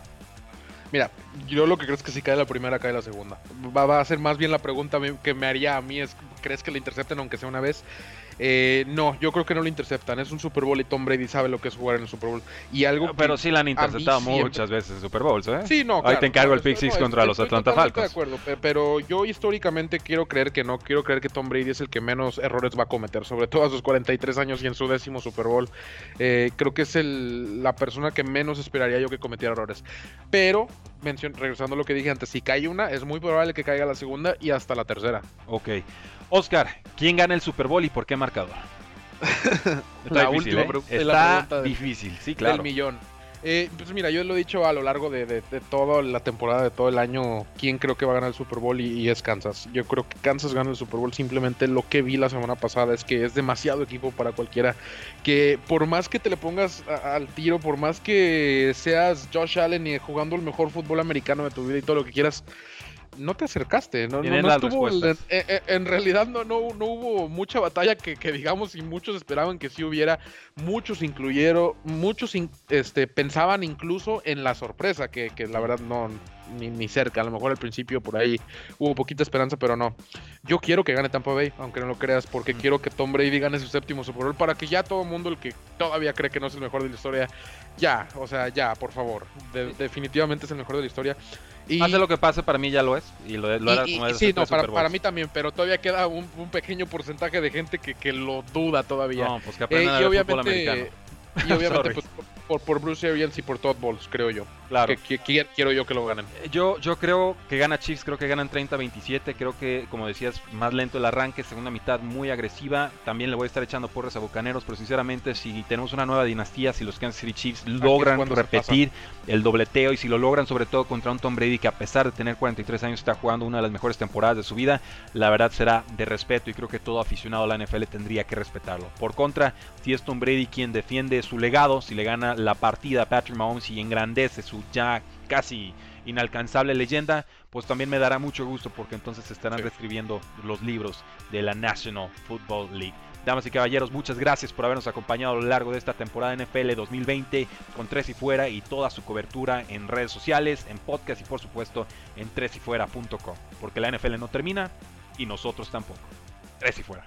S2: Mira, yo lo que creo es que si cae la primera, cae la segunda. Va, a ser más bien la pregunta que me haría a mí es crees que le intercepten aunque sea una vez. Eh, no, yo creo que no lo interceptan. Es un Super Bowl y Tom Brady sabe lo que es jugar en el Super Bowl. Y algo
S1: ah, Pero sí la han interceptado muchas veces en Super Bowls, ¿eh?
S2: Sí, no,
S1: Ahí
S2: claro,
S1: te encargo el pick six
S2: no,
S1: contra
S2: estoy-
S1: los
S2: estoy
S1: Atlanta Falcons.
S2: De acuerdo, pe- pero yo históricamente quiero creer que no, quiero creer que Tom Brady es el que menos errores va a cometer, sobre todo a sus 43 años y en su décimo Super Bowl. Eh, creo que es el, la persona que menos esperaría yo que cometiera errores. Pero, mencion- regresando a lo que dije antes, si cae una, es muy probable que caiga la segunda y hasta la tercera.
S1: Ok. Oscar, ¿quién gana el Super Bowl y por qué marcador? [laughs] Está
S2: La
S1: difícil,
S2: última
S1: ¿eh?
S2: la
S1: Está difícil, sí,
S2: Del
S1: claro.
S2: millón. Eh, pues mira, yo lo he dicho a lo largo de, de- de toda la temporada, de todo el año, quién creo que va a ganar el Super Bowl y, es Kansas. Yo creo que Kansas gana el Super Bowl. Simplemente lo que vi la semana pasada es que es demasiado equipo para cualquiera. Que por más que te le pongas al tiro, por más que seas Josh Allen y jugando el mejor fútbol americano de tu vida y todo lo que quieras, no te acercaste. No, no,
S1: Tienen
S2: no
S1: las
S2: estuvo- en,
S1: respuestas.
S2: en- en realidad no, no, no hubo mucha batalla que, que digamos y muchos esperaban que sí hubiera muchos incluyeron, muchos in- este, pensaban incluso en la sorpresa, que, que la verdad no, ni, ni cerca, a lo mejor al principio por ahí hubo poquita esperanza, pero no. Yo quiero que gane Tampa Bay, aunque no lo creas, porque
S1: Mm.
S2: quiero que Tom Brady gane su séptimo Super Bowl, para que ya todo el mundo, el que todavía cree que no es el mejor de la historia, ya, o sea, ya, por favor, de- definitivamente es el mejor de la historia. Y,
S1: Pase lo que pase, para mí ya lo es. Y lo, lo
S2: y-
S1: era como
S2: y
S1: es
S2: sí, no, para, para mí también, pero todavía queda un, un pequeño porcentaje de gente que, que lo duda todavía.
S1: No, pues que
S2: Eh,
S1: aprendan a
S2: y
S1: fútbol
S2: obviamente,
S1: americano.
S2: y [laughs] obviamente
S1: Sorry.
S2: pues, por, por Bruce Arians y por Todd Bowles, creo yo.
S1: Claro.
S2: Que, que- que quiero yo que lo ganen.
S1: Yo, yo creo que gana Chiefs, creo que ganan 30-27, creo que, como decías, más lento el arranque, segunda mitad muy agresiva, también le voy a estar echando porras a Bucaneros, pero sinceramente si tenemos una nueva dinastía, si los Kansas City Chiefs logran repetir el dobleteo y si lo logran sobre todo contra un Tom Brady que a pesar de tener 43 años está jugando una de las mejores temporadas de su vida, la verdad será de respeto y creo que todo aficionado a la NFL tendría que respetarlo. Por contra, si es Tom Brady quien defiende su legado, si le gana la partida a Patrick Mahomes y engrandece su ya casi inalcanzable leyenda, pues también me dará mucho gusto porque entonces se estarán
S2: Sí.
S1: reescribiendo los libros de la National Football League. Damas y caballeros, muchas gracias por habernos acompañado a lo largo de esta temporada NFL 2020 con Tres y Fuera y toda su cobertura en redes sociales, en podcast y por supuesto en tresyfuera.com. Porque la NFL no termina y nosotros tampoco. Tres y Fuera.